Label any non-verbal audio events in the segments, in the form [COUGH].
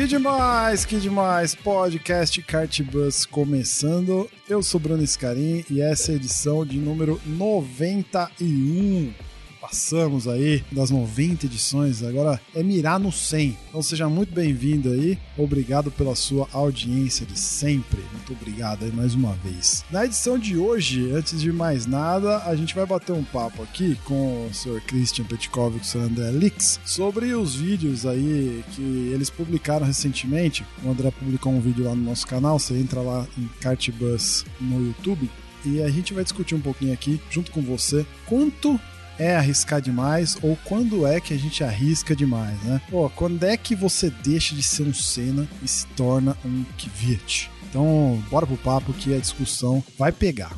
Que demais, que demais! Podcast Cartbus começando. Eu sou Bruno Scarim e essa é a edição de número 91 passamos aí das 90 edições, agora é mirar no 100. Então seja muito bem-vindo aí, obrigado pela sua audiência de sempre. Muito obrigado aí mais uma vez. Na edição de hoje, antes de mais nada, a gente vai bater um papo aqui com o Sr. Christian Petkov e o Sr. André Lix sobre os vídeos aí que eles publicaram recentemente. O André publicou um vídeo lá no nosso canal, você entra lá em Cartbus no YouTube e a gente vai discutir um pouquinho aqui, junto com você, quanto é arriscar demais ou quando é que a gente arrisca demais, né? Pô, quando é que você deixa de ser um Senna e se torna um Kvyat? Então, bora pro papo que a discussão vai pegar.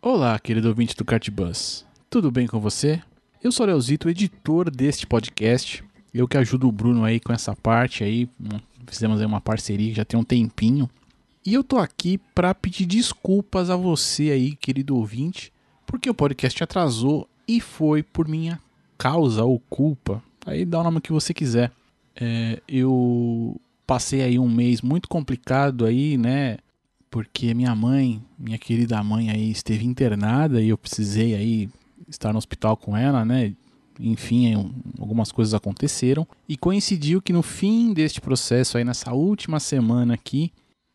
Olá, querido ouvinte do Cartbus. Tudo bem com você? Eu sou o Leozito, editor deste podcast. Eu que ajudo o Bruno aí com essa parte aí. Fizemos aí uma parceria já tem um tempinho. E eu tô aqui para pedir desculpas a você aí, querido ouvinte, porque o podcast atrasou e foi por minha causa ou culpa. Aí dá o nome que você quiser. É, eu passei aí um mês muito complicado aí, né? Porque minha mãe, minha querida mãe aí esteve internada e eu precisei aí estar no hospital com ela, né? Enfim, algumas coisas aconteceram e coincidiu que no fim deste processo aí nessa última semana aqui,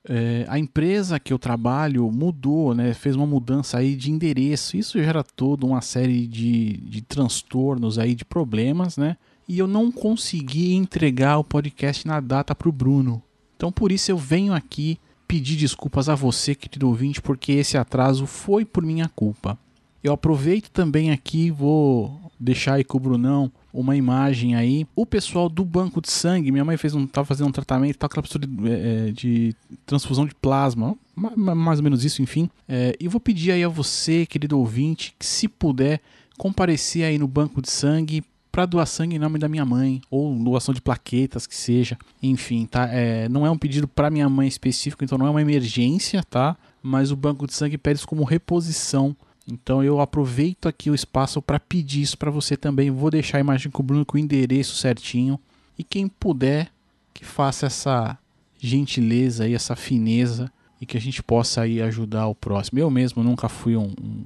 é, a empresa que eu trabalho mudou, né, fez uma mudança aí de endereço. Isso gera toda uma série de, de transtornos aí, de problemas, né? E eu não consegui entregar o podcast na data para o Bruno. Então por isso eu venho aqui pedir desculpas a você, querido ouvinte, porque esse atraso foi por minha culpa. Eu aproveito também aqui, vou deixar aí com o Brunão uma imagem aí. O pessoal do banco de sangue, minha mãe fez um, tava fazendo um tratamento, tá aquela pessoa de, é, de, transfusão de plasma, mais ou menos isso, enfim. É, e vou pedir aí a você, querido ouvinte, que se puder comparecer aí no banco de sangue para doar sangue em nome da minha mãe ou doação de plaquetas que seja, enfim, tá? É, não é um pedido para minha mãe específico, então não é uma emergência, tá? Mas o banco de sangue pede isso como reposição então eu aproveito aqui o espaço para pedir isso para você também. Vou deixar a imagem com o Bruno com o endereço certinho. E quem puder, que faça essa gentileza e essa fineza e que a gente possa aí ajudar o próximo. Eu mesmo nunca fui um, um,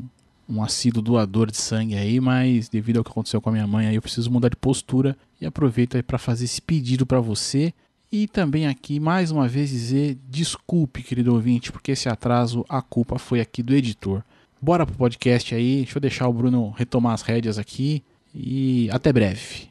um assíduo doador de sangue aí, mas devido ao que aconteceu com a minha mãe aí, eu preciso mudar de postura e aproveito aí para fazer esse pedido para você. E também aqui, mais uma vez, dizer desculpe, querido ouvinte, porque esse atraso, a culpa foi aqui do editor. Bora pro podcast aí. Deixa eu deixar o Bruno retomar as rédeas aqui. E até breve.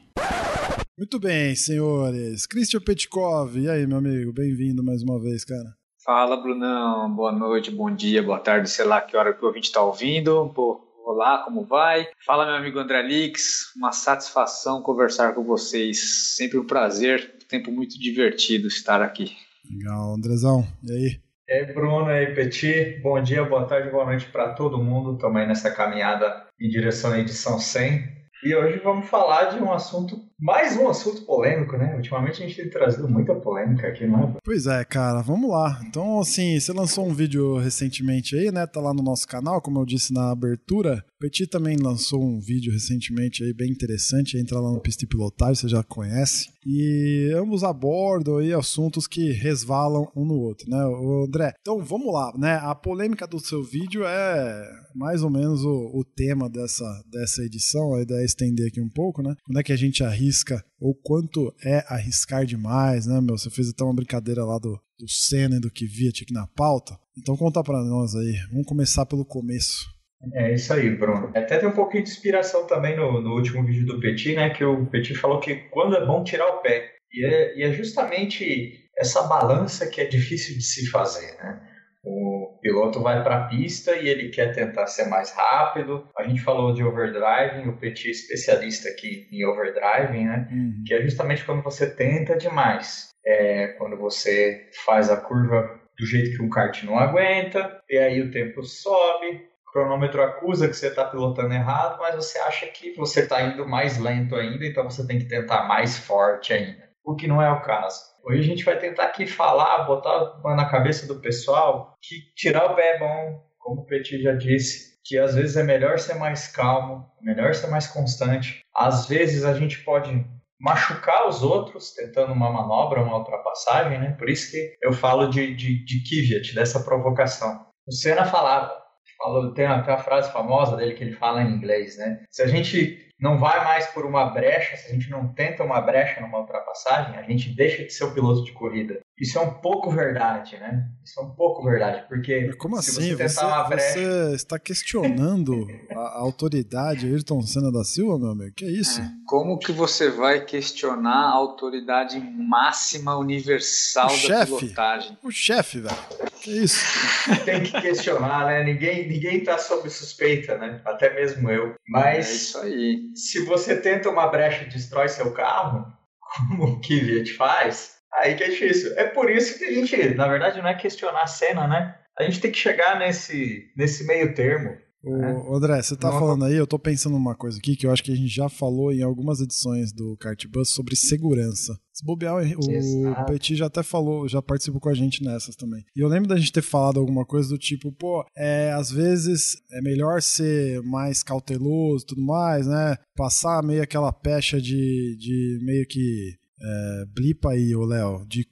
Muito bem, senhores. Christian Petkov, e aí, meu amigo? Bem-vindo mais uma vez, cara. Fala, Brunão. Boa noite, bom dia, boa tarde, sei lá que hora que o ouvinte está ouvindo. Pô, olá, como vai? Fala, meu amigo André Lix. Uma satisfação conversar com vocês. Sempre um prazer, um tempo muito divertido estar aqui. Legal, Andrezão. E aí? E aí, Bruno e Petit, bom dia, boa tarde, boa noite para todo mundo. Aí nessa caminhada em direção à edição 100. E hoje vamos falar de um assunto, mais um assunto polêmico, né? Ultimamente a gente tem trazido muita polêmica aqui, não é? Pois é, cara, vamos lá. Então, assim, você lançou um vídeo recentemente aí, né? Tá lá no nosso canal, como eu disse na abertura. Petit também lançou um vídeo recentemente aí bem interessante. Entra lá no Pista e Pilotagem, você já conhece. E ambos abordam aí assuntos que resvalam um no outro, né? O André, então vamos lá, né? A polêmica do seu vídeo é mais ou menos o, o tema dessa, dessa edição. A ideia é estender aqui um pouco, né? Quando é que a gente arrisca ou quanto é arriscar demais, né, meu? Você fez até uma brincadeira lá do, do Senna e do Kvyat aqui na pauta. Então conta para nós aí. Vamos começar pelo começo. É isso aí, Bruno. Até tem um pouquinho de inspiração também no, no último vídeo do Petit, né? Que o Petit falou que quando é bom tirar o pé. E é, e é justamente essa balança que é difícil de se fazer, né? O piloto vai para a pista e ele quer tentar ser mais rápido. A gente falou de overdriving, o Petit é especialista aqui em overdriving, né? Uhum. Que é justamente quando você tenta demais. É quando você faz a curva do jeito que um kart não aguenta, e aí o tempo sobe, cronômetro acusa que você está pilotando errado, mas você acha que você está indo mais lento ainda, então você tem que tentar mais forte ainda. O que não é o caso. Hoje a gente vai tentar aqui falar, botar na cabeça do pessoal que tirar o pé é bom, como o Petit já disse, que às vezes é melhor ser mais calmo, melhor ser mais constante. Às vezes a gente pode machucar os outros tentando uma manobra, uma ultrapassagem, né? Por isso que eu falo de, de, de Kvyat, dessa provocação. O Senna falava, falou, tem uma frase famosa dele que ele fala em inglês, né? Se a gente não vai mais por uma brecha, se a gente não tenta uma brecha numa ultrapassagem, a gente deixa de ser o piloto de corrida. Isso é um pouco verdade, né? Isso é um pouco verdade, porque como assim? Você, você, brecha... você, está questionando a, autoridade Ayrton Senna da Silva, meu amigo? Que é isso? É. Como que você vai questionar a autoridade máxima universal o da chefe, pilotagem? O chefe, velho. Que isso? [LAUGHS] Tem que questionar, né? Ninguém, ninguém tá sob suspeita, né? Até mesmo eu. Mas é isso aí. Se você tenta uma brecha e destrói seu carro, [LAUGHS] como o Kvyat faz, Aí que é difícil. É por isso que a gente, na verdade, não é questionar a cena, né? A gente tem que chegar nesse, nesse meio termo. O, né? André, você tá não, falando aí, eu tô pensando numa coisa aqui que eu acho que a gente já falou em algumas edições do Kart Bus sobre segurança. Se bobear, o. Petit já até falou, já participou com a gente nessas também. E eu lembro da gente ter falado alguma coisa do tipo, pô, é, às vezes é melhor ser mais cauteloso e tudo mais, né? Passar meio aquela pecha de, de meio que é, blipa aí, ô Léo, de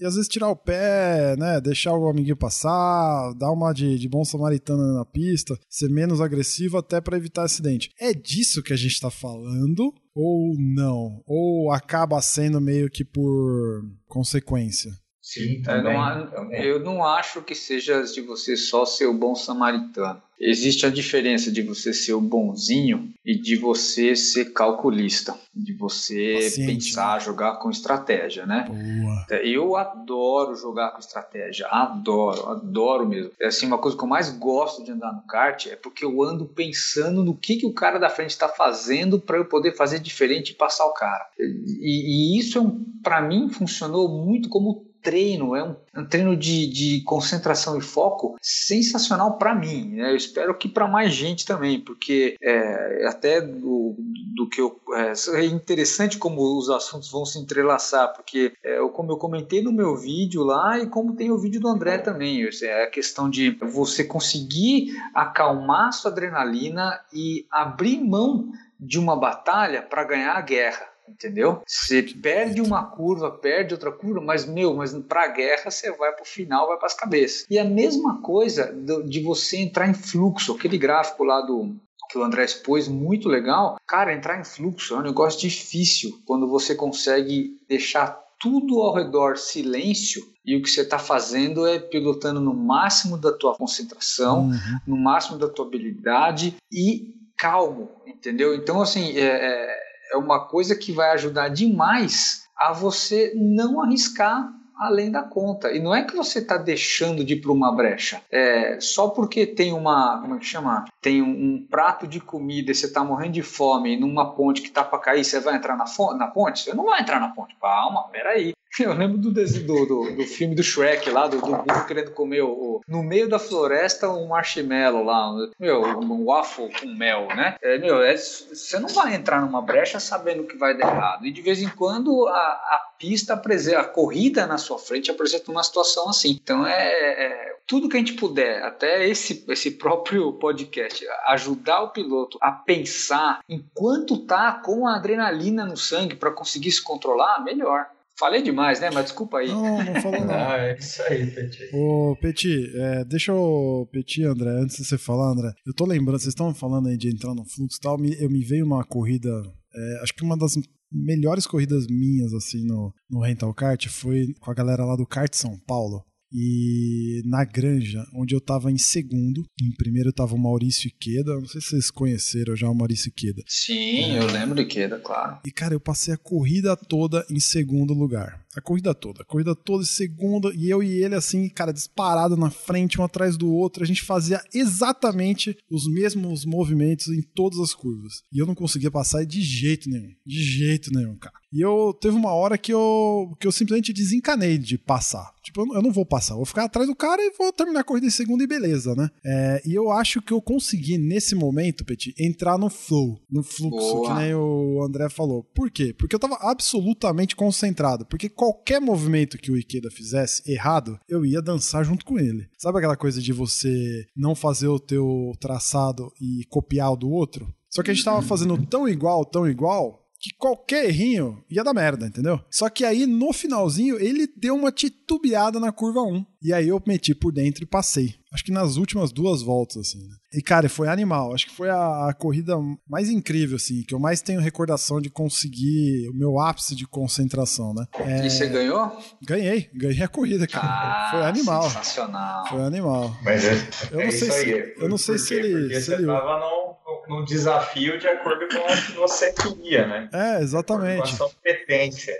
e às vezes tirar o pé, né? Deixar o amiguinho passar, dar uma de, de bom samaritano na pista, ser menos agressivo até para evitar acidente. É disso que a gente tá falando ou não? Ou acaba sendo meio que por consequência? Sim, também, eu, não, também. eu não acho que seja de você só ser o bom samaritano. Existe a diferença de você ser o bonzinho e de você ser calculista, de você Paciente, pensar, né? jogar com estratégia, né? Boa. É, eu adoro jogar com estratégia, adoro, adoro mesmo. É assim, uma coisa que eu mais gosto de andar no kart é porque eu ando pensando no que, que o cara da frente está fazendo para eu poder fazer diferente e passar o cara. E, e isso, é um, para mim, funcionou muito como treino, é um, um treino de, de, concentração e foco sensacional para mim. Né? Eu espero que para mais gente também, porque é, até do, do que eu. É, é, interessante como os assuntos vão se entrelaçar, porque é, como eu comentei no meu vídeo lá e como tem o vídeo do André também, é a questão de você conseguir acalmar sua adrenalina e abrir mão de uma batalha para ganhar a guerra entendeu? Você perde uma curva, perde outra curva, mas meu, mas para a guerra você vai para o final, vai para as cabeças. E a mesma coisa de você entrar em fluxo, aquele gráfico lá do que o André expôs, muito legal. Cara, entrar em fluxo é um negócio difícil quando você consegue deixar tudo ao redor silêncio e o que você está fazendo é pilotando no máximo da tua concentração, uhum. no máximo da tua habilidade e calmo, entendeu? Então, assim, é, é é uma coisa que vai ajudar demais a você não arriscar além da conta. E não é que você está deixando de ir para uma brecha. É, só porque tem uma, como é que chama? Tem um, um prato de comida e você está morrendo de fome numa ponte que está para cair, você vai entrar na, na ponte? Você não vai entrar na ponte. Calma, peraí. [LAUGHS] Eu lembro do, do, do, do, filme do Shrek lá, do, do burro querendo comer o, no meio da floresta um marshmallow lá, meu, um waffle com mel, né? É, meu, é, você não vai entrar numa brecha sabendo que vai dar errado. E de vez em quando a, a pista apresenta, a corrida na sua frente apresenta uma situação assim. Então é, é tudo que a gente puder, até esse, esse próprio podcast, ajudar o piloto a pensar enquanto tá com a adrenalina no sangue para conseguir se controlar, melhor. Falei demais, né? Mas desculpa aí. Não, não falou [LAUGHS] não. ah, é isso aí, Petit. Ô, Petit, é, deixa eu... Petit, André, antes de você falar, André, eu tô lembrando, vocês estão falando aí de entrar no fluxo e tal, eu me veio uma corrida, é, acho que uma das melhores corridas minhas, assim, no, no Rental Kart foi com a galera lá do Kart São Paulo. E na Granja, onde eu tava em segundo, em primeiro tava o Maurício Iqueda. Não sei se vocês conheceram já o Maurício Iqueda. Sim, é. eu lembro de Iqueda, claro. E cara, eu passei a corrida toda em segundo lugar. A corrida toda. A corrida toda, segunda, e eu e ele, assim, cara, disparado na frente, um atrás do outro. A gente fazia exatamente os mesmos movimentos em todas as curvas. E eu não conseguia passar de jeito nenhum. De jeito nenhum, cara. E eu teve uma hora que eu, que eu simplesmente desencanei de passar. Tipo, eu não vou passar, vou ficar atrás do cara e vou terminar a corrida em segunda e beleza, né? É, e eu acho que eu consegui, nesse momento, Petit, entrar no flow, no fluxo, Boa. que nem o André falou. Por quê? Porque eu tava absolutamente concentrado. Porque qualquer movimento que o Ikeda fizesse errado, eu ia dançar junto com ele. Sabe aquela coisa de você não fazer o teu traçado e copiar o do outro? Só que a gente tava fazendo tão igual, tão igual, que qualquer errinho ia dar merda, entendeu? Só que aí no finalzinho ele deu uma titubeada na curva 1. E aí eu meti por dentro e passei. Acho que nas últimas duas voltas, assim. Né? E cara, foi animal. Acho que foi a, a, corrida mais incrível, assim, que eu mais tenho recordação de conseguir o meu ápice de concentração, né? É... E você ganhou? Ganhei, ganhei a corrida, cara. Ah, foi animal. Sensacional. Foi animal. Mas é, eu, é não sei se, eu não sei se ele. Se ele... tava no num desafio de acordo com o que você queria, né? É, exatamente. Com a sua competência.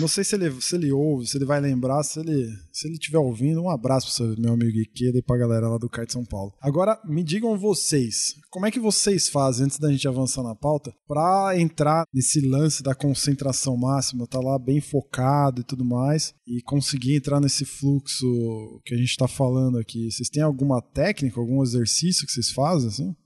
Não sei se ele, se ele ouve, se ele vai lembrar, se ele se ele estiver ouvindo, um abraço pro seu, meu amigo Ikeda e pra galera lá do Kart São Paulo. Agora, me digam vocês, como é que vocês fazem, antes da gente avançar na pauta, pra entrar nesse lance da concentração máxima, tá lá bem focado e tudo mais, e conseguir entrar nesse fluxo que a gente tá falando aqui? Vocês têm alguma técnica, algum exercício que vocês fazem, assim?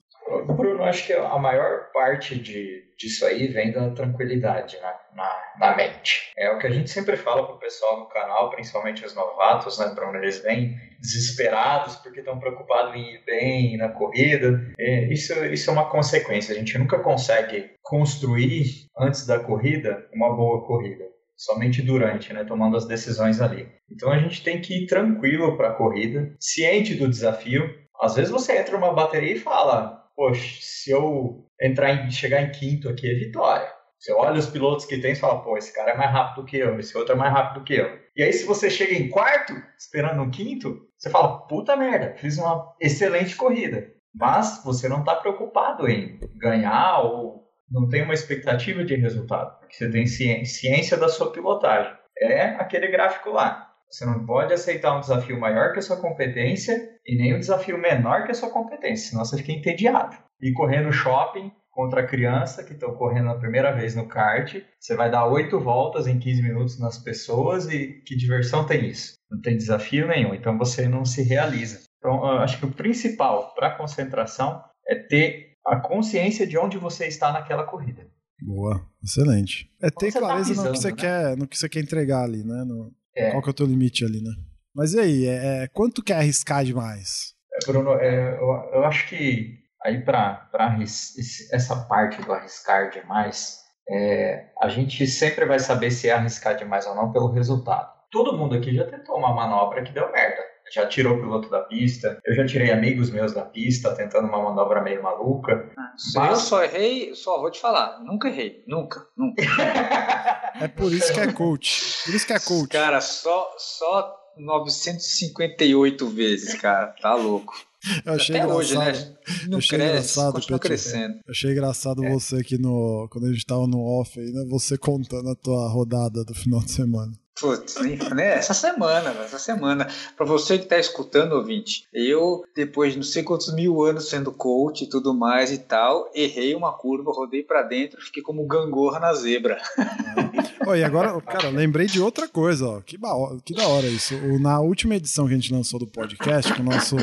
Acho que a maior parte de, disso aí vem da tranquilidade na, na, na mente. É o que a gente sempre fala pro pessoal no canal, principalmente os novatos, né, Bruno? Eles vêm desesperados porque estão preocupados em ir bem na corrida. É, isso, isso é uma consequência. A gente nunca consegue construir, antes da corrida, uma boa corrida somente durante, né, tomando as decisões ali. Então a gente tem que ir tranquilo para a corrida, ciente do desafio. Às vezes você entra numa bateria e fala: poxa, se eu entrar em, chegar em quinto aqui é vitória. Você olha os pilotos que tem e fala, pô, esse cara é mais rápido que eu, esse outro é mais rápido que eu. E aí, se você chega em quarto, esperando um quinto, você fala, puta merda, fiz uma excelente corrida. Mas você não está preocupado em ganhar ou não tem uma expectativa de resultado, porque você tem ciência da sua pilotagem. É aquele gráfico lá. Você não pode aceitar um desafio maior que a sua competência e nem um desafio menor que a sua competência, senão você fica entediado. E correr no shopping contra a criança que estão correndo a primeira vez no kart, você vai dar oito voltas em 15 minutos nas pessoas e que diversão tem isso? Não tem desafio nenhum, então você não se realiza. Então, eu acho que o principal para a concentração é ter a consciência de onde você está naquela corrida. Boa, excelente. É ter tá clareza tá no que você né? quer, no que você quer entregar ali, né? No, é. Qual que é o teu limite ali, né? Mas e aí, é, é quanto quer arriscar demais? É, Bruno, é, eu, eu, acho que aí para essa parte do arriscar demais, é, a gente sempre vai saber se é arriscar demais ou não pelo resultado. Todo mundo aqui já tentou uma manobra que deu merda. Já tirou o piloto da pista, eu já tirei amigos meus da pista tentando uma manobra meio maluca. Ah, mas... Eu só errei, só vou te falar, nunca errei, nunca, nunca. é por isso que é coach. Por isso que é coach. Cara, só, só 958 vezes, cara. Tá louco. Eu achei Até engraçado. hoje, né? Não achei cresce, engraçado, continua Petit. crescendo. Eu achei engraçado é. você aqui no. Quando a gente tava no off aí, né? Você contando a tua rodada do final de semana. Putz, né? Essa semana, essa semana. Para você que tá escutando, ouvinte, eu, depois de não sei quantos mil anos sendo coach e tudo mais e tal, errei uma curva, rodei para dentro, fiquei como gangorra na zebra. [LAUGHS] Oh, e agora, cara, lembrei de outra coisa, ó. Que, que da hora isso. Na última edição que a gente lançou do podcast, com o nosso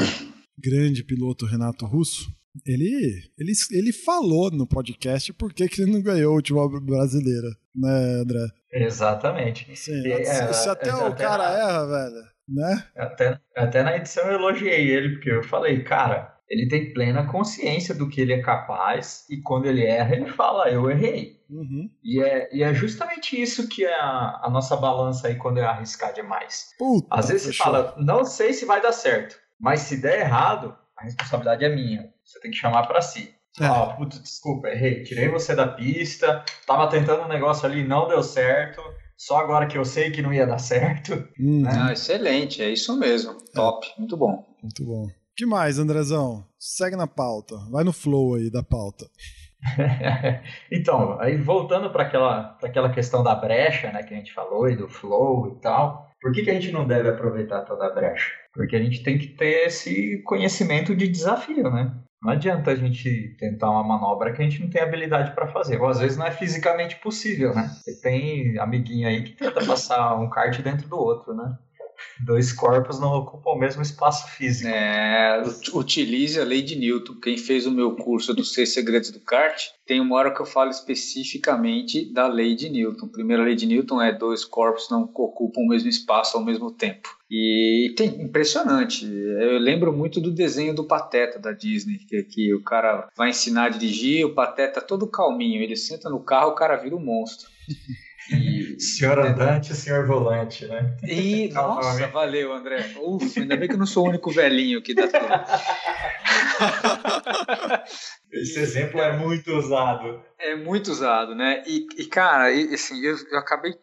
grande piloto Renato Russo, ele, ele, ele falou no podcast por que, que ele não ganhou a última brasileira, né, André? Exatamente. Sim, e, é, se até, o cara na, erra, velho, né? Até, até na edição eu elogiei ele, porque eu falei, cara, ele tem plena consciência do que ele é capaz e quando ele erra, ele fala, eu errei. Uhum. E, é, e é justamente isso que é a, a nossa balança aí quando é arriscar demais. Puta, Às vezes você fala, não sei se vai dar certo, mas se der errado, a responsabilidade é minha. Você tem que chamar para si. É. Ah, puta, desculpa, errei. Tirei você da pista, tava tentando um negócio ali, não deu certo. Só agora que eu sei que não ia dar certo. Hum. Né? Ah, excelente, é isso mesmo. É. Top, muito bom. Muito bom. que mais, Andrezão? Segue na pauta. Vai no flow aí da pauta. [LAUGHS] então, aí voltando para aquela, aquela questão da brecha, né, que a gente falou, e do flow e tal, por que, que a gente não deve aproveitar toda a brecha? Porque a gente tem que ter esse conhecimento de desafio, né? Não adianta a gente tentar uma manobra que a gente não tem habilidade para fazer. Ou às vezes não é fisicamente possível, né? Você tem amiguinho aí que tenta passar um kart dentro do outro, né? Dois corpos não ocupam o mesmo espaço físico. É, utilize a lei de Newton. Quem fez o meu curso dos seis segredos do kart, tem uma hora que eu falo especificamente da lei de Newton. A primeira lei de Newton é dois corpos não ocupam o mesmo espaço ao mesmo tempo. E tem impressionante. Eu lembro muito do desenho do Pateta da Disney, que, que o cara vai ensinar a dirigir, o Pateta todo calminho, ele senta no carro, o cara vira um monstro. E, senhor andante, senhor volante, né? E, [LAUGHS] nossa, valeu, André. Ufa, ainda bem que eu não sou o único velhinho aqui da turma. Esse exemplo é muito usado. É muito usado, né? E, e cara, e, assim, eu, eu acabei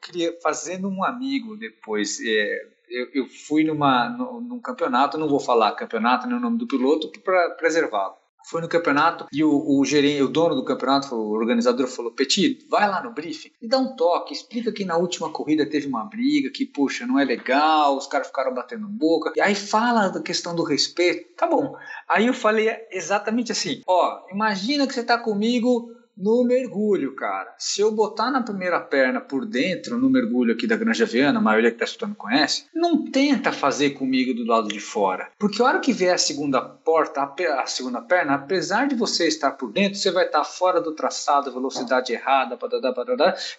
fazendo um amigo depois. É, eu, eu, fui numa, num campeonato, não vou falar campeonato nem o nome do piloto para preservá-lo foi no campeonato e o, o gerente, o dono do campeonato, o organizador falou: Petit, vai lá no briefing e dá um toque, explica que na última corrida teve uma briga, que puxa, não é legal, os caras ficaram batendo boca. E aí fala da questão do respeito. Tá bom. Aí eu falei exatamente assim: ó, imagina que você tá comigo no mergulho, cara. Se eu botar na primeira perna por dentro, no mergulho aqui da Granja Viana, a maioria que está escutando conhece, não tenta fazer comigo do lado de fora. Porque a hora que vier a segunda porta, a, segunda perna, apesar de você estar por dentro, você vai estar fora do traçado, velocidade errada,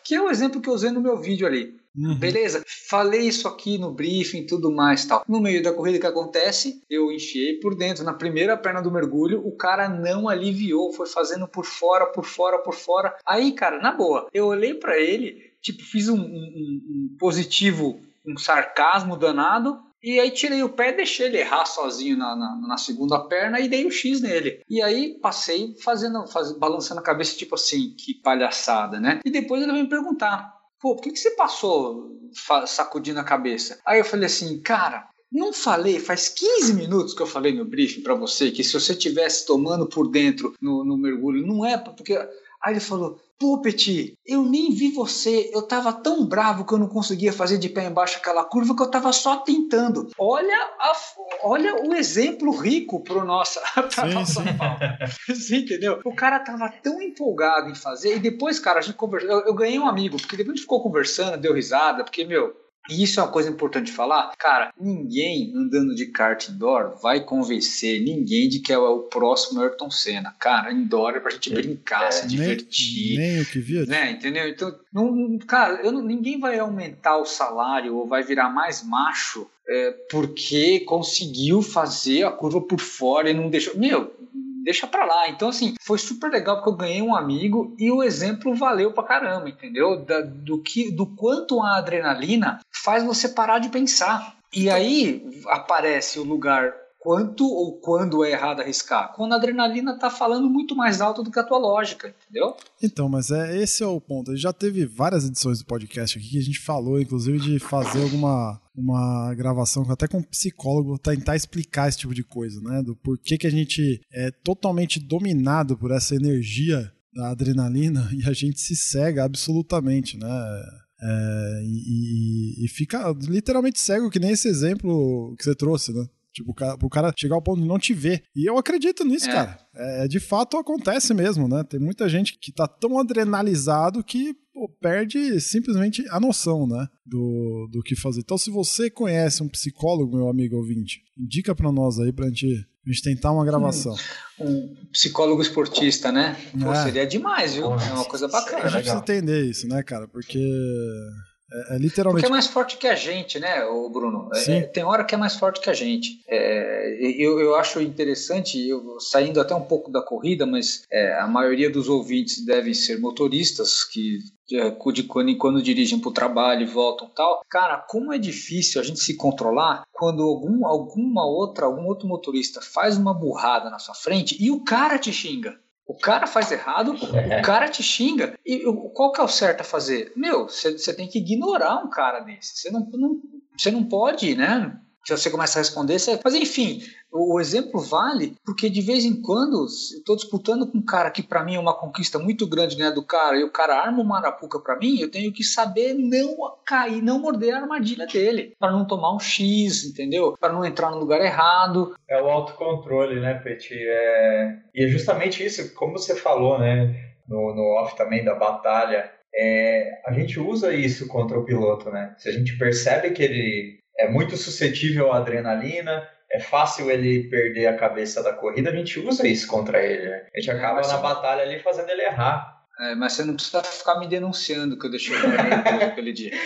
que é o exemplo que eu usei no meu vídeo ali. Uhum. Beleza? Falei isso aqui no briefing e tudo mais tal. No meio da corrida que acontece, eu enfiei por dentro, na primeira perna do mergulho, o cara não aliviou, foi fazendo por fora, por fora, por fora. Aí, cara, na boa, eu olhei para ele, tipo, fiz um, um, um positivo, um sarcasmo danado, e aí tirei o pé, deixei ele errar sozinho na, na, na, segunda perna e dei o X nele. E aí passei fazendo, faz, balançando a cabeça, tipo assim, que palhaçada, né? E depois ele veio me perguntar: pô, por que, que você passou sacudindo a cabeça? Aí eu falei assim, cara, não falei, faz 15 minutos que eu falei no briefing para você que se você tivesse tomando por dentro no, no mergulho, não é porque. Aí ele falou: Pô, Petit, eu nem vi você. Eu tava tão bravo que eu não conseguia fazer de pé embaixo aquela curva que eu tava só tentando. Olha, a, olha o exemplo rico pro nossa, [LAUGHS] pra sim, nossa sim. Você entendeu? O cara tava tão empolgado em fazer. E depois, cara, a gente conversou. Eu, eu ganhei um amigo, porque depois a gente ficou conversando, deu risada, porque, meu, e isso é uma coisa importante falar. Cara, ninguém andando de kart indoor vai convencer ninguém de que é o próximo Ayrton Senna. Cara, indoor é pra gente brincar, é, se divertir. Nem, nem o que via. Né, entendeu? Então, não, cara, eu, ninguém vai aumentar o salário ou vai virar mais macho é, porque conseguiu fazer a curva por fora e não deixou. Meu, deixa pra lá. Então, assim, foi super legal porque eu ganhei um amigo e o exemplo valeu pra caramba, entendeu? Da, do, que, do quanto a adrenalina faz você parar de pensar. E aí aparece o lugar quanto ou quando é errado arriscar? Quando a adrenalina está falando muito mais alto do que a tua lógica, entendeu? Então, mas é esse é o ponto. Já teve várias edições do podcast aqui que a gente falou, inclusive, de fazer alguma uma gravação até com um psicólogo tentar explicar esse tipo de coisa, né? Do porquê que a gente é totalmente dominado por essa energia da adrenalina [LAUGHS] e a gente se cega absolutamente, né? É, e, e, fica literalmente cego, que nem esse exemplo que você trouxe, né? Tipo, o cara, o cara chegar ao ponto de não te ver. E eu acredito nisso, é. cara. É, de fato acontece mesmo, né? Tem muita gente que tá tão adrenalizado que pô, perde simplesmente a noção, né? Do, do que fazer. Então, se você conhece um psicólogo, meu amigo ouvinte, indica para nós aí pra gente, a gente tentar uma gravação. Um, um psicólogo esportista, né? Pô, é. Seria demais, viu? é uma coisa bacana. A gente precisa entender isso, né, cara? Porque é, é, literalmente. Porque é mais forte que a gente, né, o Bruno? É, tem hora que é mais forte que a gente. É, eu, eu acho interessante, eu, saindo até um pouco da corrida, mas é, a maioria dos ouvintes devem ser motoristas que de quando em quando dirigem para o trabalho e voltam tal. Cara, como é difícil a gente se controlar quando algum, alguma outra, algum outro motorista faz uma burrada na sua frente e o cara te xinga. O cara faz errado, o cara te xinga. E qual que é o certo a fazer? Meu, você tem que ignorar um cara desse. Você não, não, não pode, né? Se você começa a responder, você... mas enfim, o exemplo vale porque de vez em quando estou disputando com um cara que para mim é uma conquista muito grande ganhar do cara e o cara arma uma arapuca para mim, eu tenho que saber não cair, não morder a armadilha dele, para não tomar um X, entendeu? Para não entrar no lugar errado. É o autocontrole, né, Petit? É... E é justamente isso, como você falou, né, no, no off também da batalha, é... a gente usa isso contra o piloto, né? Se a gente percebe que ele é muito suscetível à adrenalina, é fácil ele perder a cabeça da corrida, a gente usa isso contra ele. Né? A gente acaba na batalha ali fazendo ele errar. É, mas você não precisa ficar me denunciando que eu deixei o [LAUGHS] aquele dia. [LAUGHS]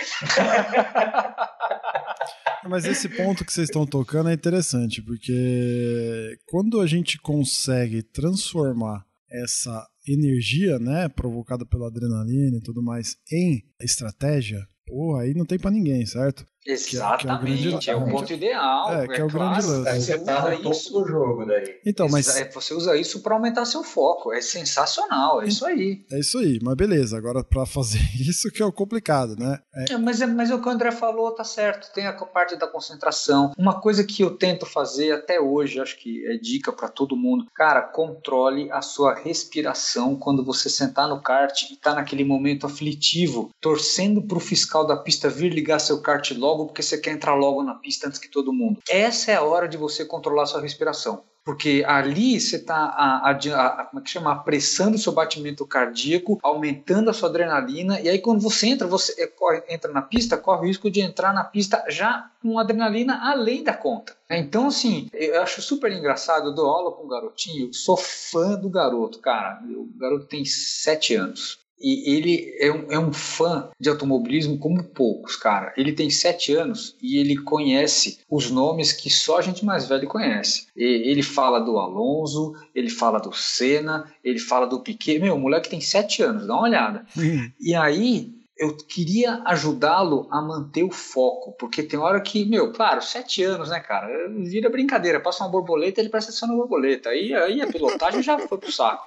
Mas esse ponto que vocês estão tocando é interessante, porque quando a gente consegue transformar essa energia, né, provocada pela adrenalina e tudo mais, em estratégia, pô, aí não tem para ninguém, certo? Exatamente, que é, que é, o, grande, é o ponto ideal. É, que é, é o grande lance. Aí você tá no topo do jogo daí. Então, mas... Você usa isso para aumentar seu foco. É sensacional, é isso aí. É isso aí, mas beleza. Agora, para fazer [LAUGHS] isso que é o complicado, né? É... mas, mas o que o André falou tá certo. Tem a parte da concentração. Uma coisa que eu tento fazer até hoje, acho que é dica para todo mundo. Cara, controle a sua respiração quando você sentar no kart e tá naquele momento aflitivo, torcendo pro fiscal da pista vir ligar seu kart logo logo porque você quer entrar logo na pista antes que todo mundo. Essa é a hora de você controlar sua respiração. Porque ali você está como é que chama? apressando o seu batimento cardíaco, aumentando a sua adrenalina, e aí quando você entra, você é, corre, entra na pista, corre o risco de entrar na pista já com adrenalina além da conta. Então, assim, eu acho super engraçado, eu dou aula com um garotinho, sou fã do garoto, cara. O garoto tem sete anos. E ele é um, é um fã de automobilismo como poucos, cara. Ele tem sete anos e ele conhece os nomes que só a gente mais velho conhece. E ele fala do Alonso, ele fala do Senna, ele fala do Piquet. Meu, o moleque tem sete anos, dá uma olhada. E aí, eu queria ajudá-lo a manter o foco, porque tem hora que, meu, claro, sete anos, né, cara? Vira brincadeira, passa uma borboleta, ele presta atenção na borboleta. Aí, aí a pilotagem já foi pro saco.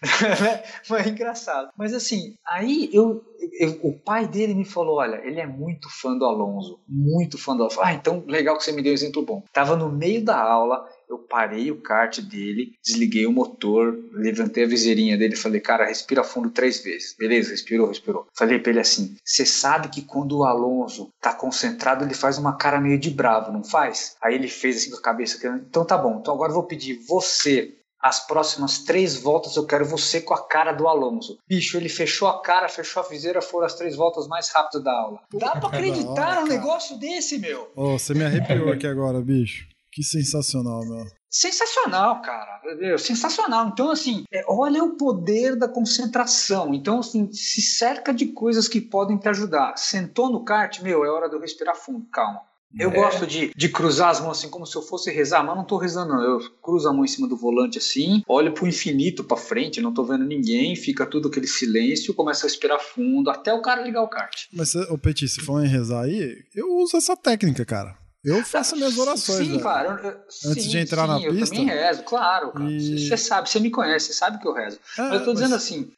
[LAUGHS] Mas é engraçado. Mas assim, aí eu, eu, o pai dele me falou: olha, ele é muito fã do Alonso, muito fã do Alonso. Ah, então legal que você me deu um exemplo bom. Tava no meio da aula, eu parei o kart dele, desliguei o motor, levantei a viseirinha dele e falei, cara, respira fundo três vezes. Beleza, respirou, respirou. Falei pra ele assim: você sabe que quando o Alonso tá concentrado, ele faz uma cara meio de bravo, não faz? Aí ele fez assim com a cabeça, então tá bom, então agora eu vou pedir você as próximas três voltas eu quero você com a cara do Alonso. Bicho, ele fechou a cara, fechou a viseira, foram as três voltas mais rápidas da aula. Dá pra acreditar num negócio desse, meu? Oh, você me arrepiou [LAUGHS] aqui agora, bicho. Que sensacional, meu. Sensacional, cara. Sensacional. Então, assim, é, olha o poder da concentração. Então, assim, se cerca de coisas que podem te ajudar. Sentou no kart, meu, é hora de eu respirar fundo, calma. Eu é. gosto de, de cruzar as mãos assim, como se eu fosse rezar, mas não tô rezando, não. Eu cruzo a mão em cima do volante assim, olho pro infinito pra frente, não tô vendo ninguém, fica tudo aquele silêncio, começa a respirar fundo, até o cara ligar o kart. Mas, ô Petit, se for em rezar aí, eu uso essa técnica, cara. Eu faço minhas orações. Sim, claro. Eu, Antes sim, de entrar sim, na eu pista. Eu também rezo, claro. Você e... sabe, você me conhece, você sabe que eu rezo. É, mas eu tô dizendo assim,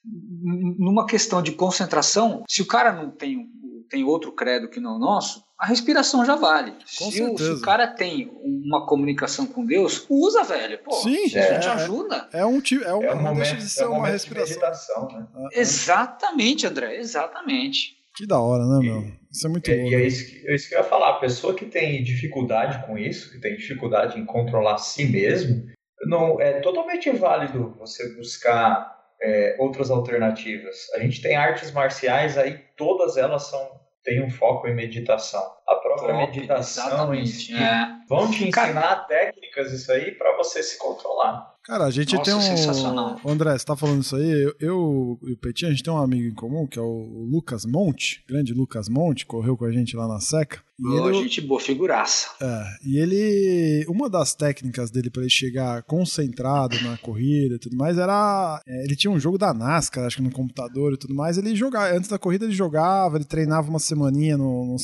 numa questão de concentração, se o cara não tem, tem outro credo que não o nosso, a respiração já vale. Se o, se, o, cara tem uma comunicação com Deus, usa, velho. Pô, Sim, isso é, te ajuda. É, um tipo, é, um, é um momento, deixa de ser é um uma respiração. De né? Exatamente, André, exatamente. Que da hora, né, meu? Isso é muito é, bom. E é isso, que, é isso que eu ia falar. A pessoa que tem dificuldade com isso, que tem dificuldade em controlar si mesmo, não é totalmente válido você buscar é, outras alternativas. A gente tem artes marciais aí, todas elas são têm um foco em meditação. A própria Top, meditação em si, é. vão te ensinar Cara, técnicas isso aí para você se controlar. Cara, a gente Nossa, tem um. André, você tá falando isso aí? Eu, eu e o Petit, a gente tem um amigo em comum, que é o Lucas Monte, grande Lucas Monte, correu com a gente lá na Seca. E oh, ele, gente boa, figuraça. É, e ele. Uma das técnicas dele para ele chegar concentrado na corrida e tudo mais era. É, ele tinha um jogo da NASCAR, acho que no computador e tudo mais. Ele jogava. Antes da corrida ele jogava, ele treinava uma semaninha no, no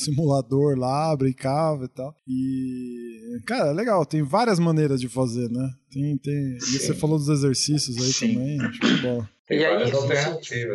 lá, brincava e tal. E. Cara, é legal, tem várias maneiras de fazer, né? Tem, tem. E você falou dos exercícios aí Sim. também, acho que é bom. E aí,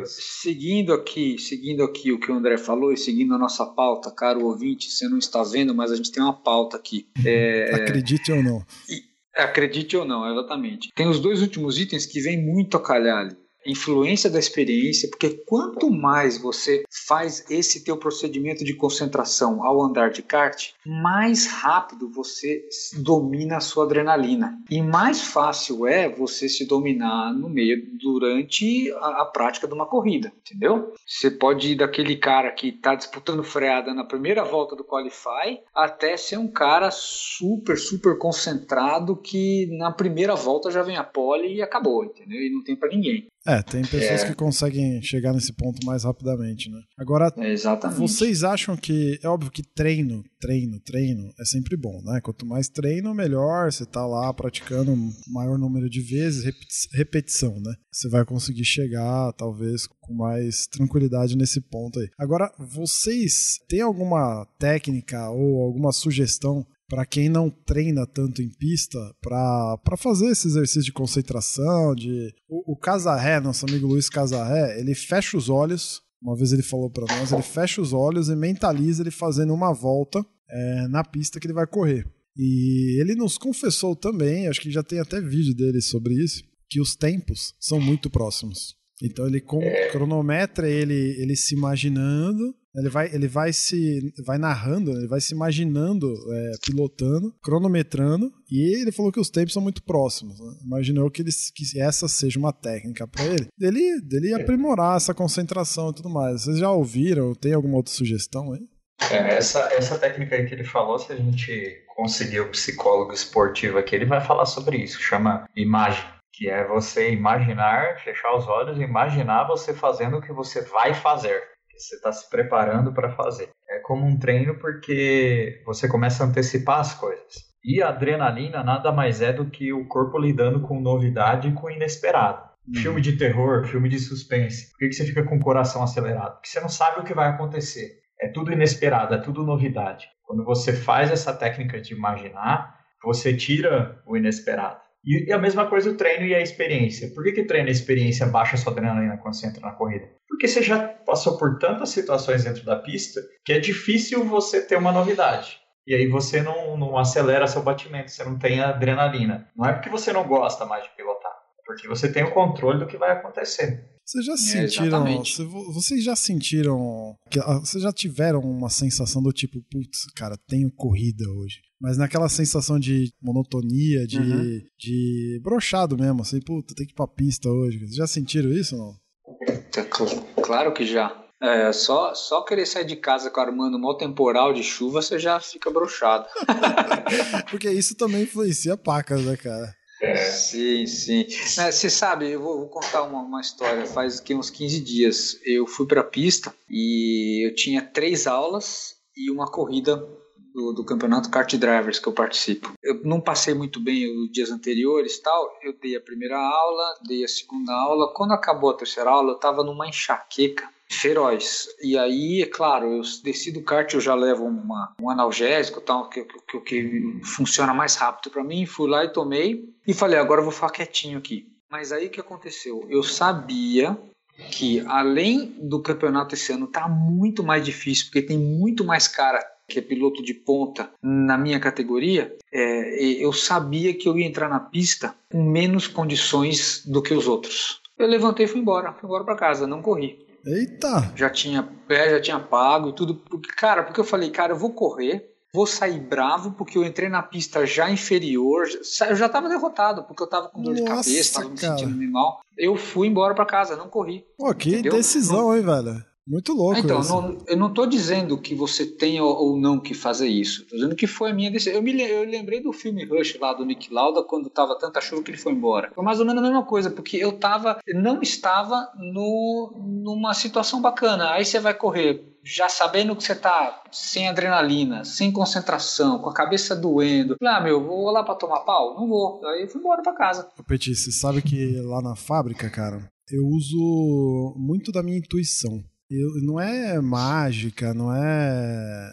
seguindo aqui, seguindo aqui o que o André falou e seguindo a nossa pauta, caro ouvinte, você não está vendo, mas a gente tem uma pauta aqui. É... Acredite ou não. E, Acredite ou não, exatamente. Tem os dois últimos itens que vêm muito a calhar ali influência da experiência, porque quanto mais você faz esse teu procedimento de concentração ao andar de kart, mais rápido você domina a sua adrenalina e mais fácil é você se dominar no meio durante a, a prática de uma corrida, entendeu? Você pode ir daquele cara que está disputando freada na primeira volta do qualify até ser um cara super super concentrado que na primeira volta já vem a pole e acabou, entendeu? E não tem para ninguém. É, tem pessoas é. que conseguem chegar nesse ponto mais rapidamente, né? Agora, é exatamente. vocês acham que. É óbvio que treino, treino, treino é sempre bom, né? Quanto mais treino, melhor. Você tá lá praticando um maior número de vezes, repetição, né? Você vai conseguir chegar, talvez, com mais tranquilidade nesse ponto aí. Agora, vocês têm alguma técnica ou alguma sugestão para quem não treina tanto em pista, para fazer esse exercício de concentração, de o, o Casarré, nosso amigo Luiz Casarré, ele fecha os olhos. Uma vez ele falou para nós, ele fecha os olhos e mentaliza ele fazendo uma volta é, na pista que ele vai correr. E ele nos confessou também, acho que já tem até vídeo dele sobre isso, que os tempos são muito próximos. Então ele cronometra ele, ele se imaginando ele vai, ele vai se vai narrando, ele vai se imaginando, é, pilotando, cronometrando, e ele falou que os tempos são muito próximos. Né? Imaginou que, ele, que essa seja uma técnica para ele, dele, dele aprimorar essa concentração e tudo mais. Vocês já ouviram? Tem alguma outra sugestão aí? É, essa, essa técnica aí que ele falou, se a gente conseguir o psicólogo esportivo aqui, ele vai falar sobre isso. Chama imagem que é você imaginar, fechar os olhos imaginar você fazendo o que você vai fazer você está se preparando para fazer. É como um treino porque você começa a antecipar as coisas. E a adrenalina nada mais é do que o corpo lidando com novidade e com inesperado. Hum. Filme de terror, filme de suspense. Por que, que você fica com o coração acelerado? Porque você não sabe o que vai acontecer. É tudo inesperado, é tudo novidade. Quando você faz essa técnica de imaginar, você tira o inesperado. E, a mesma coisa o treino e a experiência. Por que, que treino e experiência baixa a sua adrenalina quando você entra na corrida? Porque você já passou por tantas situações dentro da pista que é difícil você ter uma novidade. E aí você não, não acelera seu batimento, você não tem adrenalina. Não é porque você não gosta mais de pilotar, é porque você tem o controle do que vai acontecer. Vocês já é, sentiram. É, vocês já sentiram. Vocês já tiveram uma sensação do tipo, putz, cara, tenho corrida hoje. Mas naquela sensação de monotonia, de, uhum. de brochado mesmo, assim, puta, tem que ir pra pista hoje. Vocês já sentiram isso ou não? Claro que já. É, só, só querer sair de casa com armando um temporal de chuva, você já fica brochado. [LAUGHS] Porque isso também influencia pacas, né, cara? É. Sim, sim. É, você sabe, eu vou, vou contar uma, uma, história. Faz aqui uns 15 dias eu fui para a pista e eu tinha três aulas e uma corrida do, do, campeonato kart drivers que eu participo. Eu não passei muito bem os dias anteriores tal. Eu dei a primeira aula, dei a segunda aula. Quando acabou a terceira aula, eu estava numa enxaqueca feroz. E aí, é claro, eu desci do kart, eu já levo uma, um analgésico, tal, que, que, que funciona mais rápido para mim. Fui lá e tomei e falei, agora eu vou ficar quietinho aqui. Mas aí o que aconteceu? Eu sabia que além do campeonato esse ano tá muito mais difícil, porque tem muito mais cara que é piloto de ponta na minha categoria, é, eu sabia que eu ia entrar na pista com menos condições do que os outros. Eu levantei e fui embora, fui embora para casa, não corri. Eita! Já tinha pé, já tinha pago e tudo. Cara, porque eu falei, cara, eu vou correr, vou sair bravo porque eu entrei na pista já inferior, eu já estava derrotado porque eu estava com dor Nossa, de cabeça, estava me sentindo mal. Eu fui embora para casa, não corri. Pô, que entendeu? decisão, hein, velho? Muito louco então, não, eu não estou dizendo que você tenha ou não que fazer isso. Estou dizendo que foi a minha decisão. Eu, me, eu lembrei do filme Rush lá do Nick Lauda quando estava tanta chuva que ele foi embora. Foi mais ou menos a mesma coisa, porque eu tava, não estava no, numa situação bacana. Aí você vai correr já sabendo que você tá sem adrenalina, sem concentração, com a cabeça doendo. Ah, meu, vou lá para tomar pau? Não vou. Aí eu fui embora para casa. Petit, você sabe que lá na fábrica, cara, eu uso muito da minha intuição. Não é mágica, não é.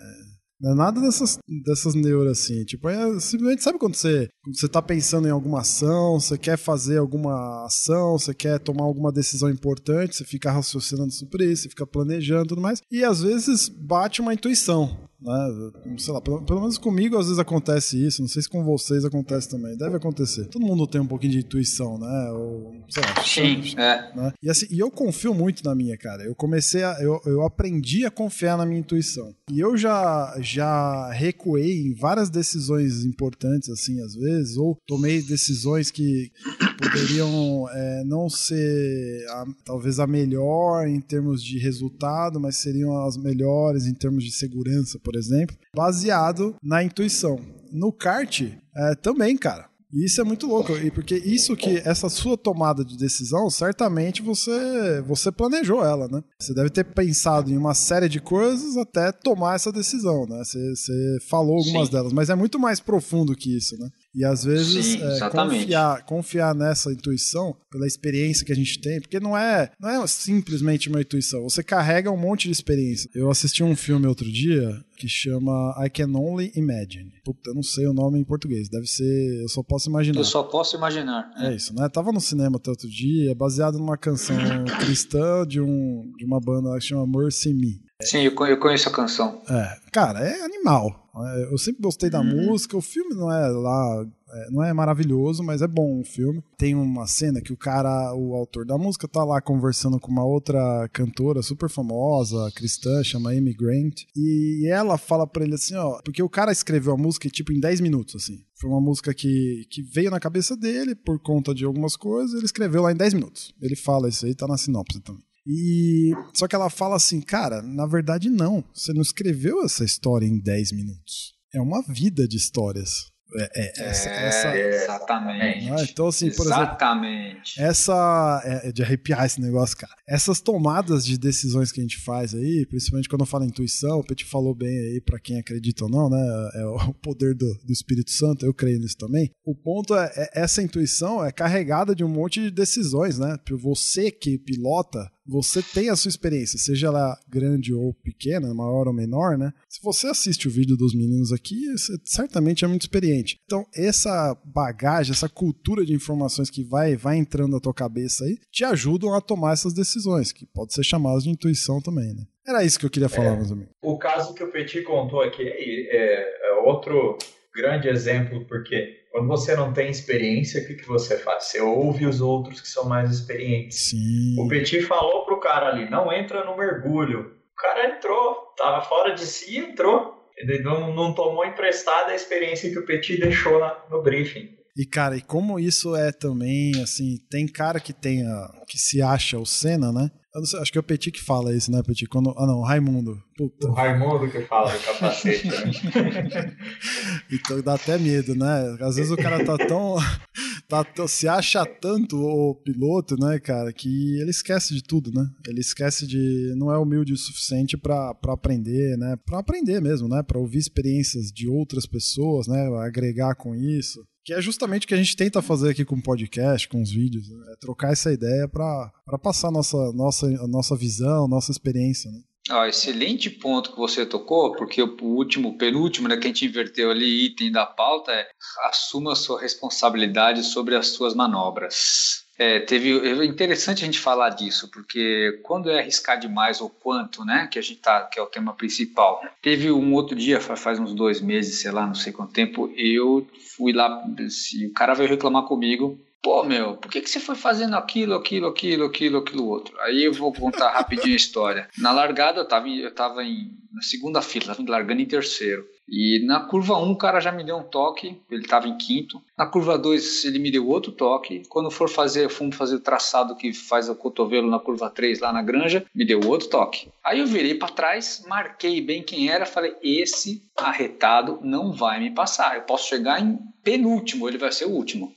Não é nada dessas, dessas neuras assim. Tipo, é simplesmente sabe quando você, quando você tá pensando em alguma ação, você quer fazer alguma ação, você quer tomar alguma decisão importante, você fica raciocinando sobre isso, você fica planejando e tudo mais. E às vezes bate uma intuição. Né? Sei lá, pelo, pelo, menos comigo às vezes acontece isso, não sei se com vocês acontece também, deve acontecer. Todo mundo tem um pouquinho de intuição, né? Ou, sei lá, Sim, é. Né? E assim, e eu confio muito na minha, cara. Eu comecei a, eu, eu aprendi a confiar na minha intuição. E eu já, já recuei em várias decisões importantes, assim, às vezes, ou tomei decisões que poderiam é, não ser a, talvez a melhor em termos de resultado, mas seriam as melhores em termos de segurança, por exemplo, baseado na intuição. No kart, é, também, cara. E isso é muito louco, e porque isso que essa sua tomada de decisão, certamente você você planejou ela, né? Você deve ter pensado em uma série de coisas até tomar essa decisão, né? Você, você falou algumas Sim. delas, mas é muito mais profundo que isso, né? E às vezes Sim, é, confiar, confiar nessa intuição, pela experiência que a gente tem, porque não é, não é simplesmente uma intuição, você carrega um monte de experiência. Eu assisti um filme outro dia que chama I Can Only Imagine. Puta, eu não sei o nome em português, deve ser Eu Só Posso Imaginar. Eu Só Posso Imaginar. É, é isso, né? Tava no cinema até outro dia, é baseado numa canção [CLEARS THROAT] cristã de, um, de uma banda que chama Mercy Me. Sim, eu conheço a canção. É, cara, é animal. É, eu sempre gostei da uhum. música. O filme não é lá, é, não é maravilhoso, mas é bom o filme. Tem uma cena que o cara, o autor da música, tá lá conversando com uma outra cantora super famosa, cristã, chama Amy Grant, e ela fala para ele assim, ó, porque o cara escreveu a música tipo em 10 minutos, assim. Foi uma música que, que veio na cabeça dele por conta de algumas coisas, ele escreveu lá em 10 minutos. Ele fala isso aí, tá na sinopse também. E só que ela fala assim, cara, na verdade não. Você não escreveu essa história em 10 minutos. É uma vida de histórias. É, é, essa, é, essa, exatamente. É? Então, assim, por exatamente. exemplo, essa. É, é, de arrepiar esse negócio, cara. Essas tomadas de decisões que a gente faz aí, principalmente quando eu falo intuição, o Petit falou bem aí, para quem acredita ou não, né? É [LAUGHS] o poder do, do Espírito Santo, eu creio nisso também. O ponto é, é essa intuição é carregada de um monte de decisões, né? Você que pilota você tem a sua experiência, seja ela grande ou pequena, maior ou menor, né? Se você assiste o vídeo dos meninos aqui, você certamente é muito experiente. Então, essa bagagem, essa cultura de informações que vai, vai entrando na tua cabeça aí, te ajudam a tomar essas decisões, que pode ser chamadas de intuição também, né? Era isso que eu queria falar, é, meus amigos. O caso que o Petit contou aqui é, é outro grande exemplo, porque quando você não tem experiência, o que, que você faz? Você ouve os outros que são mais experientes. Sim. O Petit falou pro cara ali, não entra no mergulho. O cara entrou, tava fora de si e entrou. Ele não, não tomou emprestada a experiência que o Petit deixou na, no briefing. E, cara, e como isso é também, assim, tem cara que tem a, que se acha o Senna, né? Sei, acho que é o Petit que fala isso, né, Petit? Quando, ah, não, o Raimundo. Puta. O Raimundo que fala do capacete. Né? [LAUGHS] então dá até medo, né? Às vezes o cara tá tão, [LAUGHS] tá se acha tanto o piloto, né, cara, que ele esquece de tudo, né? Ele esquece de. não é humilde o suficiente para aprender, né? Para aprender mesmo, né? Para ouvir experiências de outras pessoas, né? Agregar com isso. Que é justamente o que a gente tenta fazer aqui com o podcast, com os vídeos, é trocar essa ideia para passar nossa, nossa, nossa visão, nossa experiência. Né? Ah, excelente ponto que você tocou, porque o último, penúltimo, né, que a gente inverteu ali, item da pauta é assuma a sua responsabilidade sobre as suas manobras. É, teve, é interessante a gente falar disso, porque quando é arriscar demais ou quanto, né, que a gente tá, que é o tema principal. Teve um outro dia, faz uns dois meses, sei lá, não sei quanto tempo, eu fui lá, o cara veio reclamar comigo pô, meu, por que, que você foi fazendo aquilo, aquilo, aquilo, aquilo, aquilo outro? Aí eu vou contar rapidinho a história. Na largada eu tava, em, eu tava em, na segunda fila, tava largando em terceiro. E na curva 1 o cara já me deu um toque, ele estava em quinto. Na curva 2 ele me deu outro toque. Quando for fazer, fomos fazer o traçado que faz o cotovelo na curva 3 lá na granja, me deu outro toque. Aí eu virei para trás, marquei bem quem era, falei: esse arretado não vai me passar. Eu posso chegar em penúltimo, ele vai ser o último.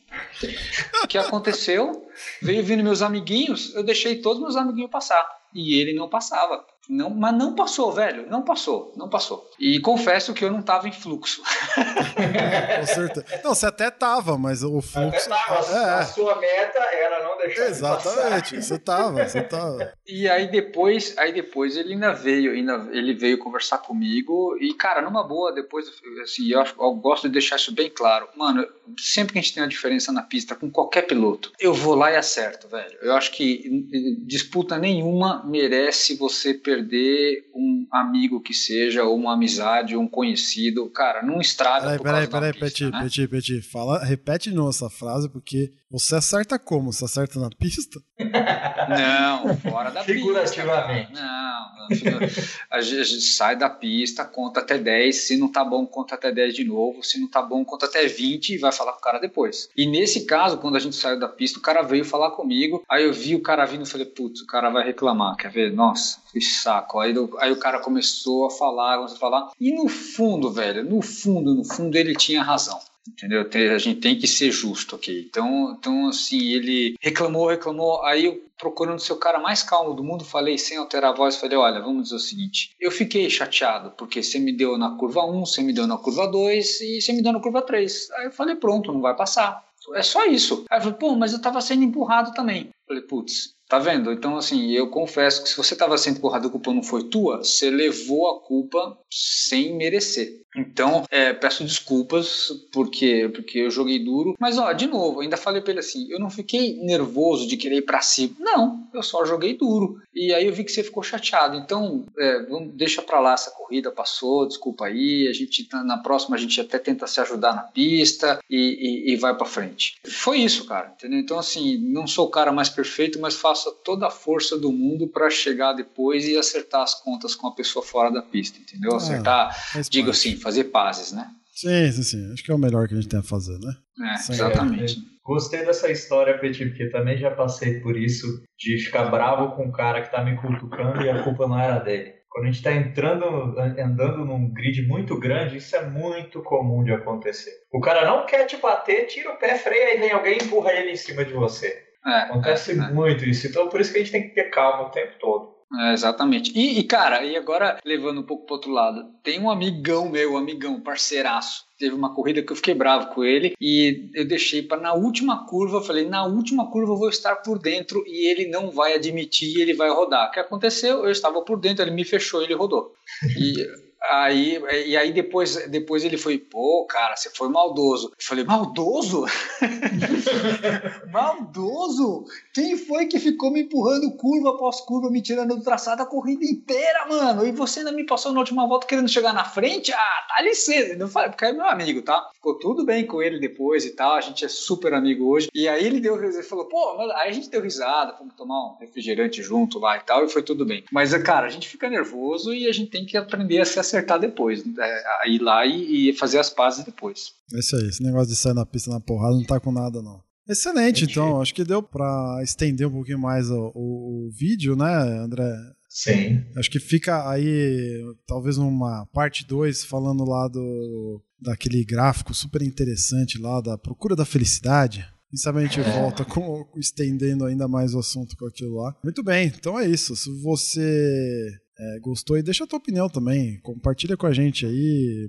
o que aconteceu? Veio vindo meus amiguinhos, eu deixei todos meus amiguinhos passar. E ele não passava. Não, mas não passou, velho. Não passou, não passou. E confesso que eu não estava em fluxo. [LAUGHS] Com certeza. Não, você até tava, mas o fluxo. Até tava. É. A sua meta era não deixar Exatamente, você tava, você tava. E aí depois, aí depois ele ainda veio, ainda, ele veio conversar comigo. E, cara, numa boa, depois, assim, eu, eu gosto de deixar isso bem claro. Mano, sempre que a gente tem uma diferença na pista com qualquer piloto, eu vou lá e acerto, velho. Eu acho que disputa nenhuma merece você perder um amigo que seja, ou uma amizade, ou um conhecido. Cara, não estraga Peraí, por peraí, causa peraí, da pista, Peti, né? Peti, Peti. Fala, repete novo essa frase, porque você acerta como? Você acerta na pista? Não, fora da [LAUGHS] pista. Figurativamente. Não, não a gente a gente sai da pista, conta até 10. Se não tá bom, conta até 10 de novo. Se não tá bom, conta até 20 e vai falar com o cara depois. E nesse caso, quando a gente saiu da pista, o cara veio falar comigo. Aí eu vi o cara vindo e falei, putz, o cara vai reclamar. Quer ver? Nossa, que saco. Aí, eu- aí o cara começou a falar, começou a falar. E no fundo, velho, no fundo, no fundo, ele tinha razão. Entendeu? A gente tem que ser justo aqui. Então, então, assim, ele reclamou, reclamou. Aí eu, procurando ser o cara mais calmo do mundo, falei sem alterar a voz, falei, olha, vamos dizer o seguinte, eu fiquei chateado, porque você me deu na curva 1, você me deu na curva 2 e você me deu na curva 3. Aí eu falei, pronto, não vai passar. É só isso. Aí eu falei, pô, mas eu tava sendo empurrado também. Falei, putz, tá vendo? Então, assim, eu confesso que se você tava sendo empurrado a culpa não foi tua, você levou a culpa sem merecer. Então, é, peço desculpas porque porque eu joguei duro. Mas, ó, de novo, ainda falei pra ele assim: eu não fiquei nervoso de querer ir pra cima. Não, eu só joguei duro. E aí eu vi que você ficou chateado. Então, é, vamos- deixa pra lá essa corrida, passou, desculpa aí. A gente, tá- na próxima, a gente até tenta se ajudar na pista e, e, e vai pra frente. Foi isso, cara, entendeu? Então, assim, não sou o cara mais perfeito, mas faço toda a força do mundo pra chegar depois e acertar as contas com a pessoa fora da pista, entendeu? Ah, Acertar, Faz digo assim, fazer pazes, né? Sim, sim, sim. Acho que é o melhor que a gente tem a fazer, né? É, Sim. exatamente. Gostei dessa história, Petit, porque também já passei por isso de ficar bravo com um cara que tá me cutucando e a culpa não era dele. Quando a gente tá entrando, andando num grid muito grande, isso é muito comum de acontecer. O cara não quer te bater, tira o pé, freia e vem alguém e empurra ele em cima de você. É, Acontece é, é. muito isso. Então por isso que a gente tem que ter calma o tempo todo. É, exatamente. E, e, cara, e agora levando um pouco pro outro lado, tem um amigão meu, amigão, parceiraço. Teve uma corrida que eu fiquei bravo com ele e eu deixei para na última curva, eu falei, na última curva eu vou estar por dentro e ele não vai admitir ele vai rodar. O que aconteceu? Eu estava por dentro, ele me fechou, ele rodou. E aí, e aí depois, depois ele foi, pô, cara, você foi maldoso. Eu falei, maldoso? [LAUGHS] maldoso? Quem foi que ficou me empurrando curva após curva, me tirando do traçado a corrida inteira, mano? E você ainda me passou na última volta querendo chegar na frente? Ah, tá licença. Não falei, porque é meu amigo, tá? Ficou tudo bem com ele depois e tal. A gente é super amigo hoje. E aí ele deu, ele falou, pô, aí a gente deu risada, fomos tomar um refrigerante junto lá e tal, e foi tudo bem. Mas, cara, a gente fica nervoso e a gente tem que aprender a se acertar depois. É, ir lá e, e fazer as pazes depois. É isso aí. Esse negócio de sair na pista na porrada não tá com nada, não. Excelente, então. Acho que deu pra estender um pouquinho mais o, o- o vídeo, né, André? Sim. Acho que fica aí, talvez numa parte 2, falando lá do daquele gráfico super interessante lá da procura da felicidade. Quem sabe a gente volta com, estendendo ainda mais o assunto com aquilo lá. Muito bem, então é isso. Se você é, gostou e deixa a tua opinião também, compartilha com a gente aí,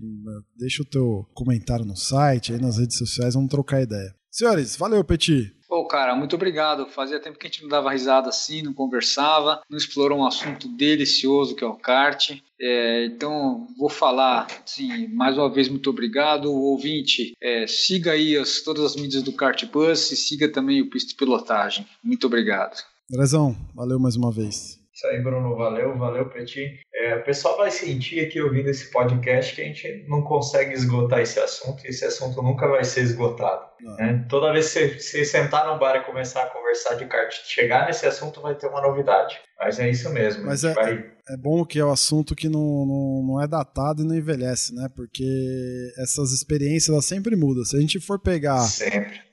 deixa o teu comentário no site, aí nas redes sociais, vamos trocar ideia. Senhores, valeu, Petit. Pô, cara, muito obrigado. Fazia tempo que a gente não dava risada assim, não conversava, não explorou um assunto delicioso que é o kart. É, então, vou falar, assim, mais uma vez, muito obrigado. O ouvinte, é, siga aí as, todas as mídias do Kart Bus e siga também o Pista de Pilotagem. Muito obrigado. Andrezão, valeu mais uma vez. Isso aí, Bruno. Valeu, valeu, Petit. É, o pessoal vai sentir aqui ouvindo esse podcast que a gente não consegue esgotar esse assunto e esse assunto nunca vai ser esgotado. Né? Toda vez que você, sentar no bar e começar a conversar de kart, chegar nesse assunto vai ter uma novidade. Mas é isso mesmo. Mas é- vai É bom que é o assunto que não, não, não é datado e não envelhece, né? Porque essas experiências elas sempre mudam. Se a gente for pegar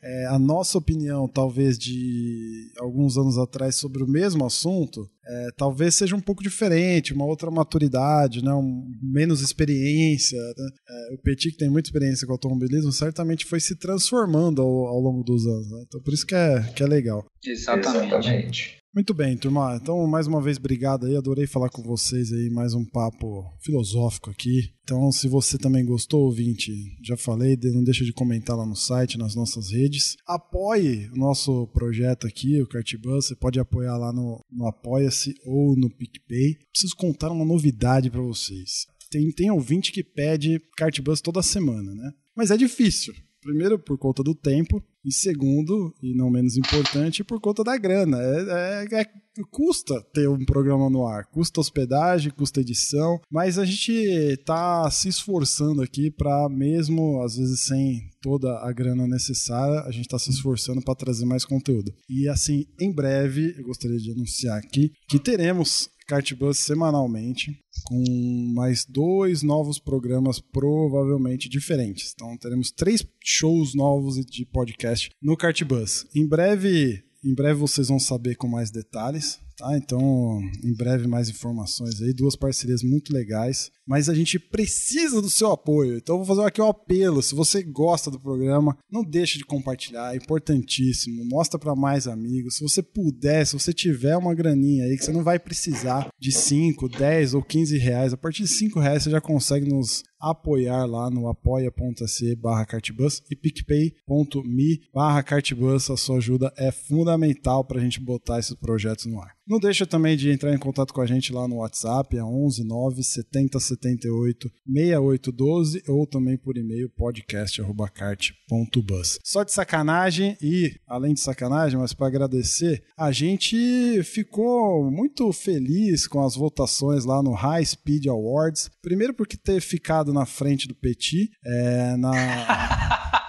é, a nossa opinião, talvez de alguns anos atrás, sobre o mesmo assunto, é, talvez seja um pouco diferente, uma outra maturidade, né? Um, menos experiência. né? É, o Petit, que tem muita experiência com automobilismo, certamente foi se transformando ao, ao longo dos anos. né? Então, por isso que é, que é legal. Exatamente. Exatamente. Muito bem, turma. Então, mais uma vez, obrigado aí. Adorei falar com vocês aí, mais um papo filosófico aqui. Então, se você também gostou, ouvinte, já falei, não deixa de comentar lá no site, nas nossas redes. Apoie o nosso projeto aqui, o Cartbus. Você pode apoiar lá no, no Apoia-se ou no PicPay. Preciso contar uma novidade para vocês. Tem, tem ouvinte que pede Cartbus toda semana, né? Mas é difícil. Primeiro, por conta do tempo. E segundo, e não menos importante, por conta da grana. É, é, é, custa ter um programa no ar, custa hospedagem, custa edição, mas a gente tá se esforçando aqui para mesmo às vezes sem toda a grana necessária, a gente está se esforçando para trazer mais conteúdo. E assim, em breve, eu gostaria de anunciar aqui que teremos Cartbus semanalmente, com mais dois novos programas provavelmente diferentes. Então teremos três shows novos de podcast no Cartbus. Em breve, em breve vocês vão saber com mais detalhes. Tá, então, em breve mais informações aí, duas parcerias muito legais, mas a gente precisa do seu apoio. Então, vou fazer aqui um apelo. Se você gosta do programa, não deixe de compartilhar, é importantíssimo. Mostra para mais amigos. Se você puder, se você tiver uma graninha aí que você não vai precisar de 5, 10 ou 15 reais, a partir de 5 reais você já consegue nos apoiar lá no apoia.se barra cartbus e picpay.me barra cartbus. A sua ajuda é fundamental para a gente botar esses projetos no ar. Não deixa também de entrar em contato com a gente lá no WhatsApp, é 11 9 70 78 6812 ou também por e-mail podcast@cart.bus. Só de sacanagem e além de sacanagem, mas para agradecer, a gente ficou muito feliz com as votações lá no High Speed Awards. Primeiro porque ter ficado na frente do Petit, é, na [LAUGHS]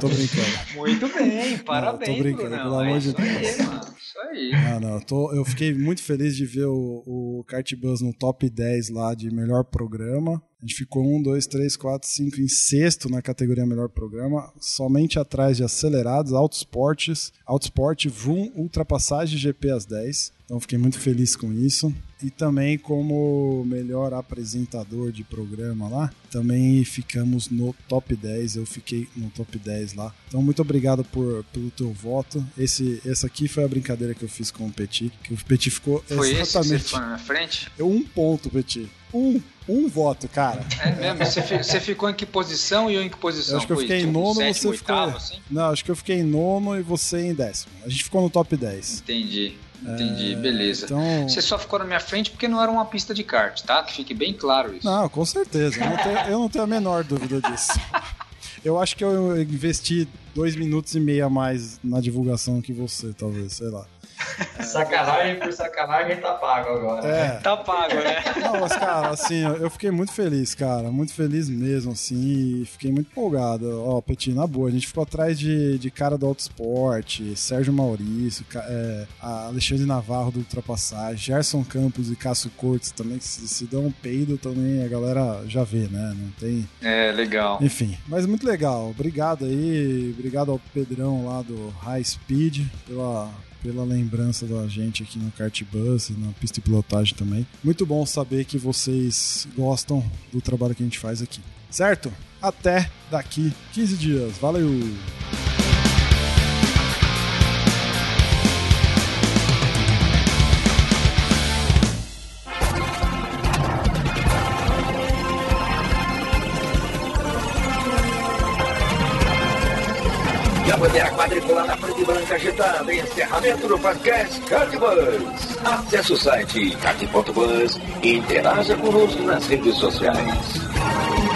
tô brincando. Muito bem, parabéns. Não, tô brincando, Brunão. pelo amor é de isso Deus. Aí, mano. Isso aí. Ah, não, eu, tô- eu fiquei muito feliz de ver o, o Kart Bus no top 10 lá de melhor programa. A gente ficou 1, 2, 3, 4, 5 em sexto na categoria melhor programa, somente atrás de Acelerados, Autosportes, Autosport, Vroom, Ultrapassagem GP às 10. Então fiquei muito feliz com isso. E também como melhor apresentador de programa lá, também ficamos no top 10. Eu fiquei no top 10 lá. Então muito obrigado por, pelo teu voto. Esse, essa aqui foi a brincadeira que eu fiz com o Petit, que o Petit ficou Foi esse que você exatamente foi na frente? eu um ponto, Petit. Um, um voto, cara. É mesmo? Você, você ficou em que posição e eu em que posição? Eu acho que eu Foi, fiquei em tipo, nono, sétimo, você ficou. oitavo, assim? Não, acho que eu fiquei em nono e você em décimo. A gente ficou no top 10. Entendi, entendi, beleza. Então. Você só ficou na minha frente porque não era uma pista de kart, tá? Que fique bem claro isso. Não, com certeza. Eu não tenho, eu não tenho a menor dúvida disso. [LAUGHS] Eu acho que eu investi dois minutos e meio a mais na divulgação que você, talvez, sei lá. [LAUGHS] Sacanagem por sacanagem tá pago agora. né? É. Tá pago, né? Não, mas, cara, assim, eu fiquei muito feliz, cara. Muito feliz mesmo, assim. E fiquei muito empolgado. Ó, Petit, na boa, a gente ficou atrás de, de cara do Autosport, Sérgio Maurício, é, Alexandre Navarro do Ultrapassagem, Gerson Campos e Cássio Cortes também, que se, se dão um peido também, a galera já vê, né? Não tem. É, legal. Enfim, mas muito legal. Obrigado aí, obrigado ao Pedrão lá do High Speed pela, pela lembrança da gente aqui no Kart Bus e na pista de pilotagem também. Muito bom saber que vocês gostam do trabalho que a gente faz aqui. Certo? Até daqui 15 dias. Valeu! Preta e agitada. Encerramento do podcast Cartbus. Acesse o site cart.bus e interaja conosco nas redes sociais.